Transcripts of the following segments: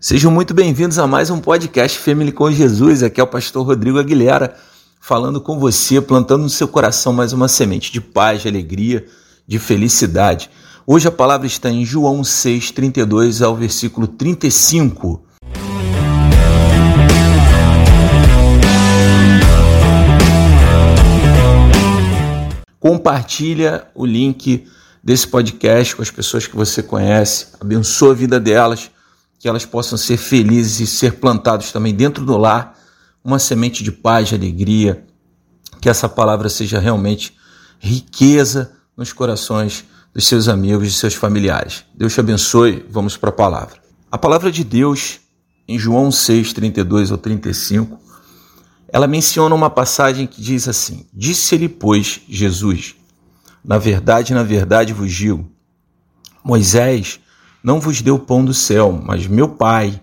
Sejam muito bem-vindos a mais um podcast Family com Jesus. Aqui é o pastor Rodrigo Aguilera falando com você, plantando no seu coração mais uma semente de paz, de alegria, de felicidade. Hoje a palavra está em João 6, 32 ao versículo 35. Compartilha o link desse podcast com as pessoas que você conhece, abençoa a vida delas que elas possam ser felizes e ser plantados também dentro do lar uma semente de paz, de alegria, que essa palavra seja realmente riqueza nos corações dos seus amigos, e seus familiares. Deus te abençoe. Vamos para a palavra. A palavra de Deus, em João 6, 32 ou 35, ela menciona uma passagem que diz assim: Disse-lhe, pois, Jesus: Na verdade, na verdade vos digo, Moisés não vos deu o pão do céu, mas meu Pai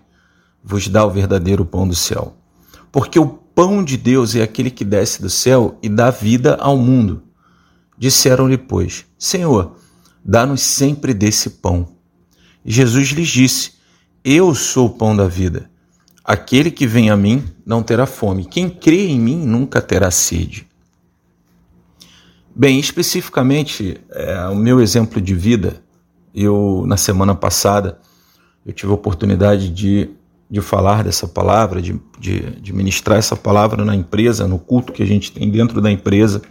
vos dá o verdadeiro pão do céu. Porque o pão de Deus é aquele que desce do céu e dá vida ao mundo. Disseram-lhe, pois, Senhor, dá-nos sempre desse pão. E Jesus lhes disse: Eu sou o pão da vida. Aquele que vem a mim não terá fome. Quem crê em mim nunca terá sede. Bem, especificamente, é, o meu exemplo de vida eu, na semana passada, eu tive a oportunidade de, de falar dessa palavra, de, de, de ministrar essa palavra na empresa, no culto que a gente tem dentro da empresa.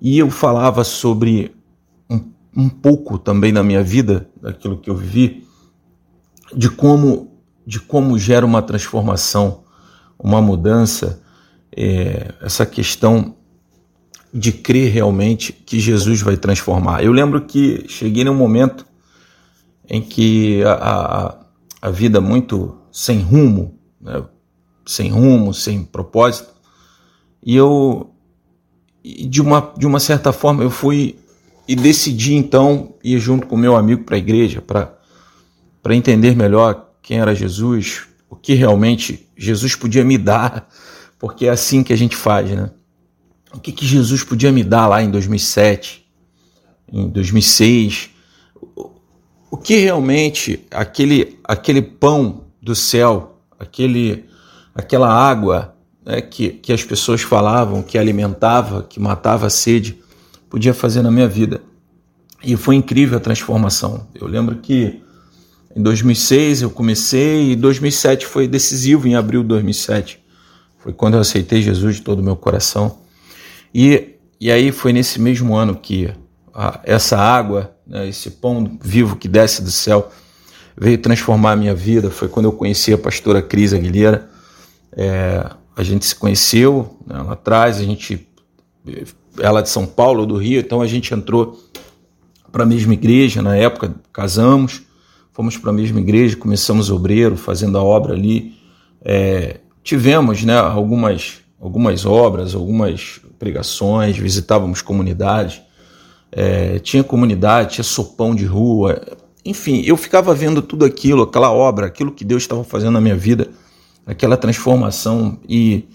E eu falava sobre um, um pouco também na minha vida, daquilo que eu vivi, de como, de como gera uma transformação, uma mudança, é, essa questão de crer realmente que Jesus vai transformar. Eu lembro que cheguei num momento em que a, a, a vida muito sem rumo, né? sem rumo, sem propósito, e eu, de uma, de uma certa forma, eu fui e decidi então ir junto com meu amigo para a igreja para entender melhor quem era Jesus, o que realmente Jesus podia me dar, porque é assim que a gente faz, né? o que, que Jesus podia me dar lá em 2007, em 2006, o que realmente aquele, aquele pão do céu, aquele, aquela água né, que, que as pessoas falavam, que alimentava, que matava a sede, podia fazer na minha vida. E foi incrível a transformação. Eu lembro que em 2006 eu comecei e 2007 foi decisivo, em abril de 2007. Foi quando eu aceitei Jesus de todo o meu coração. E, e aí foi nesse mesmo ano que a, essa água, né, esse pão vivo que desce do céu, veio transformar a minha vida. Foi quando eu conheci a pastora Cris Aguilera. É, a gente se conheceu né, lá atrás, a gente, ela é de São Paulo, do Rio, então a gente entrou para a mesma igreja na época, casamos, fomos para a mesma igreja, começamos obreiro, fazendo a obra ali. É, tivemos né, algumas, algumas obras, algumas pregações, visitávamos comunidades, é, tinha comunidade, tinha sopão de rua, enfim, eu ficava vendo tudo aquilo, aquela obra, aquilo que Deus estava fazendo na minha vida, aquela transformação e,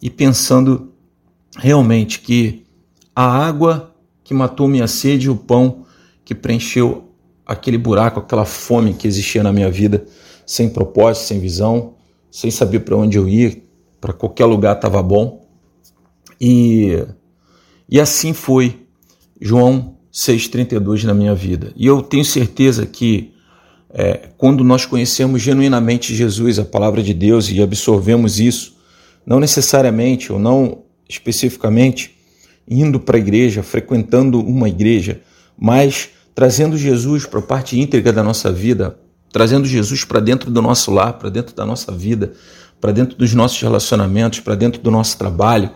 e pensando realmente que a água que matou minha sede e o pão que preencheu aquele buraco, aquela fome que existia na minha vida, sem propósito, sem visão, sem saber para onde eu ia, para qualquer lugar estava bom. E, e assim foi João 6,32 na minha vida. E eu tenho certeza que é, quando nós conhecemos genuinamente Jesus, a palavra de Deus, e absorvemos isso, não necessariamente ou não especificamente indo para a igreja, frequentando uma igreja, mas trazendo Jesus para a parte íntegra da nossa vida, trazendo Jesus para dentro do nosso lar, para dentro da nossa vida, para dentro dos nossos relacionamentos, para dentro do nosso trabalho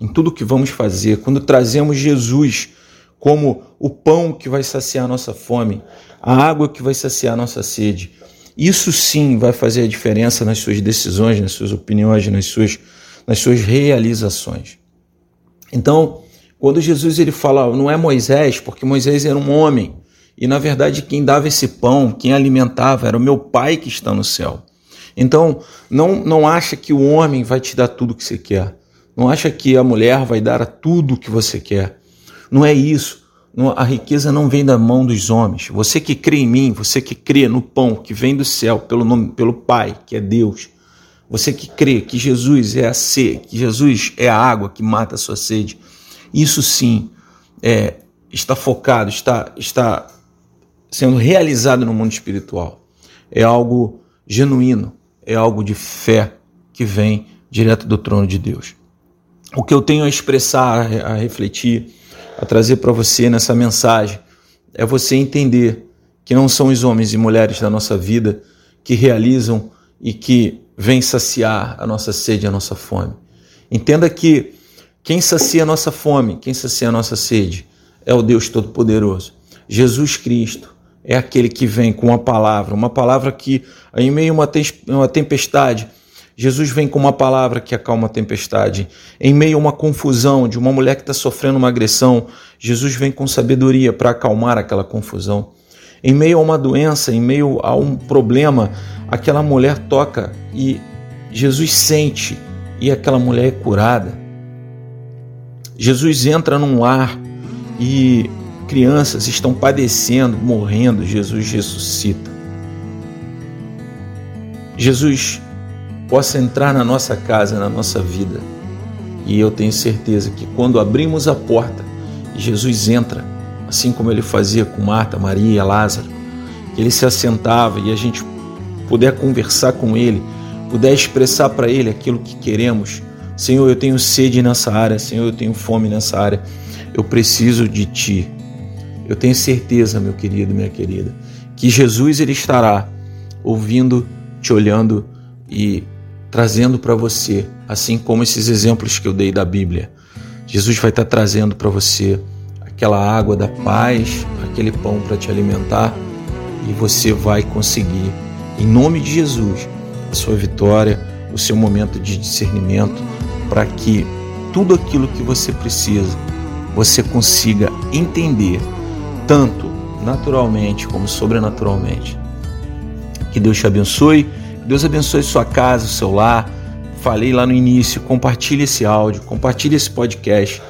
em tudo que vamos fazer, quando trazemos Jesus como o pão que vai saciar a nossa fome, a água que vai saciar a nossa sede, isso sim vai fazer a diferença nas suas decisões, nas suas opiniões, nas suas, nas suas realizações. Então, quando Jesus ele fala, não é Moisés, porque Moisés era um homem, e na verdade quem dava esse pão, quem alimentava, era o meu Pai que está no céu. Então, não, não acha que o homem vai te dar tudo que você quer. Não acha que a mulher vai dar tudo o que você quer. Não é isso. a riqueza não vem da mão dos homens. Você que crê em mim, você que crê no pão que vem do céu pelo nome, pelo Pai, que é Deus. Você que crê que Jesus é a sede, que Jesus é a água que mata a sua sede. Isso sim é, está focado, está, está sendo realizado no mundo espiritual. É algo genuíno, é algo de fé que vem direto do trono de Deus. O que eu tenho a expressar, a refletir, a trazer para você nessa mensagem é você entender que não são os homens e mulheres da nossa vida que realizam e que vêm saciar a nossa sede, a nossa fome. Entenda que quem sacia a nossa fome, quem sacia a nossa sede, é o Deus Todo-Poderoso. Jesus Cristo é aquele que vem com uma palavra, uma palavra que, em meio a uma tempestade, Jesus vem com uma palavra que acalma a tempestade. Em meio a uma confusão de uma mulher que está sofrendo uma agressão, Jesus vem com sabedoria para acalmar aquela confusão. Em meio a uma doença, em meio a um problema, aquela mulher toca e Jesus sente e aquela mulher é curada. Jesus entra num lar e crianças estão padecendo, morrendo, Jesus ressuscita. Jesus possa entrar na nossa casa, na nossa vida. E eu tenho certeza que quando abrimos a porta Jesus entra, assim como ele fazia com Marta, Maria, Lázaro, que ele se assentava e a gente puder conversar com ele, puder expressar para ele aquilo que queremos. Senhor, eu tenho sede nessa área, Senhor, eu tenho fome nessa área. Eu preciso de ti. Eu tenho certeza, meu querido, minha querida, que Jesus ele estará ouvindo, te olhando e trazendo para você, assim como esses exemplos que eu dei da Bíblia. Jesus vai estar tá trazendo para você aquela água da paz, aquele pão para te alimentar e você vai conseguir, em nome de Jesus, a sua vitória, o seu momento de discernimento, para que tudo aquilo que você precisa você consiga entender, tanto naturalmente como sobrenaturalmente. Que Deus te abençoe Deus abençoe sua casa, seu lar. Falei lá no início, compartilhe esse áudio, compartilhe esse podcast.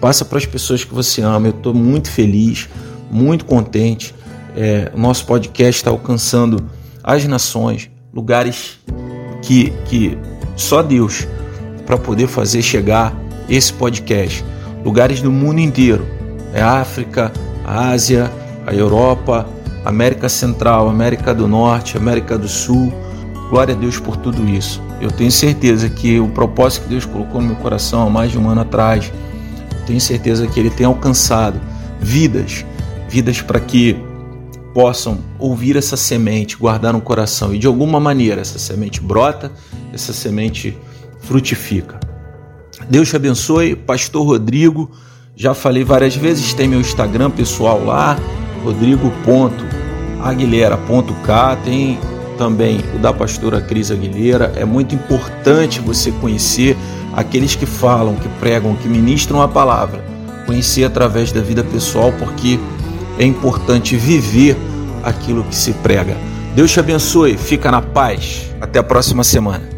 Passa para as pessoas que você ama. Eu estou muito feliz, muito contente. É, nosso podcast está alcançando as nações, lugares que, que só Deus para poder fazer chegar esse podcast. Lugares do mundo inteiro. É África, Ásia, a Europa, América Central, América do Norte, América do Sul Glória a Deus por tudo isso. Eu tenho certeza que o propósito que Deus colocou no meu coração há mais de um ano atrás, tenho certeza que Ele tem alcançado vidas, vidas para que possam ouvir essa semente, guardar no coração e de alguma maneira essa semente brota, essa semente frutifica. Deus te abençoe, Pastor Rodrigo. Já falei várias vezes, tem meu Instagram pessoal lá, rodrigo.aguilera.k, tem também o da pastora Cris Aguilera. É muito importante você conhecer aqueles que falam, que pregam, que ministram a palavra. Conhecer através da vida pessoal, porque é importante viver aquilo que se prega. Deus te abençoe, fica na paz. Até a próxima semana.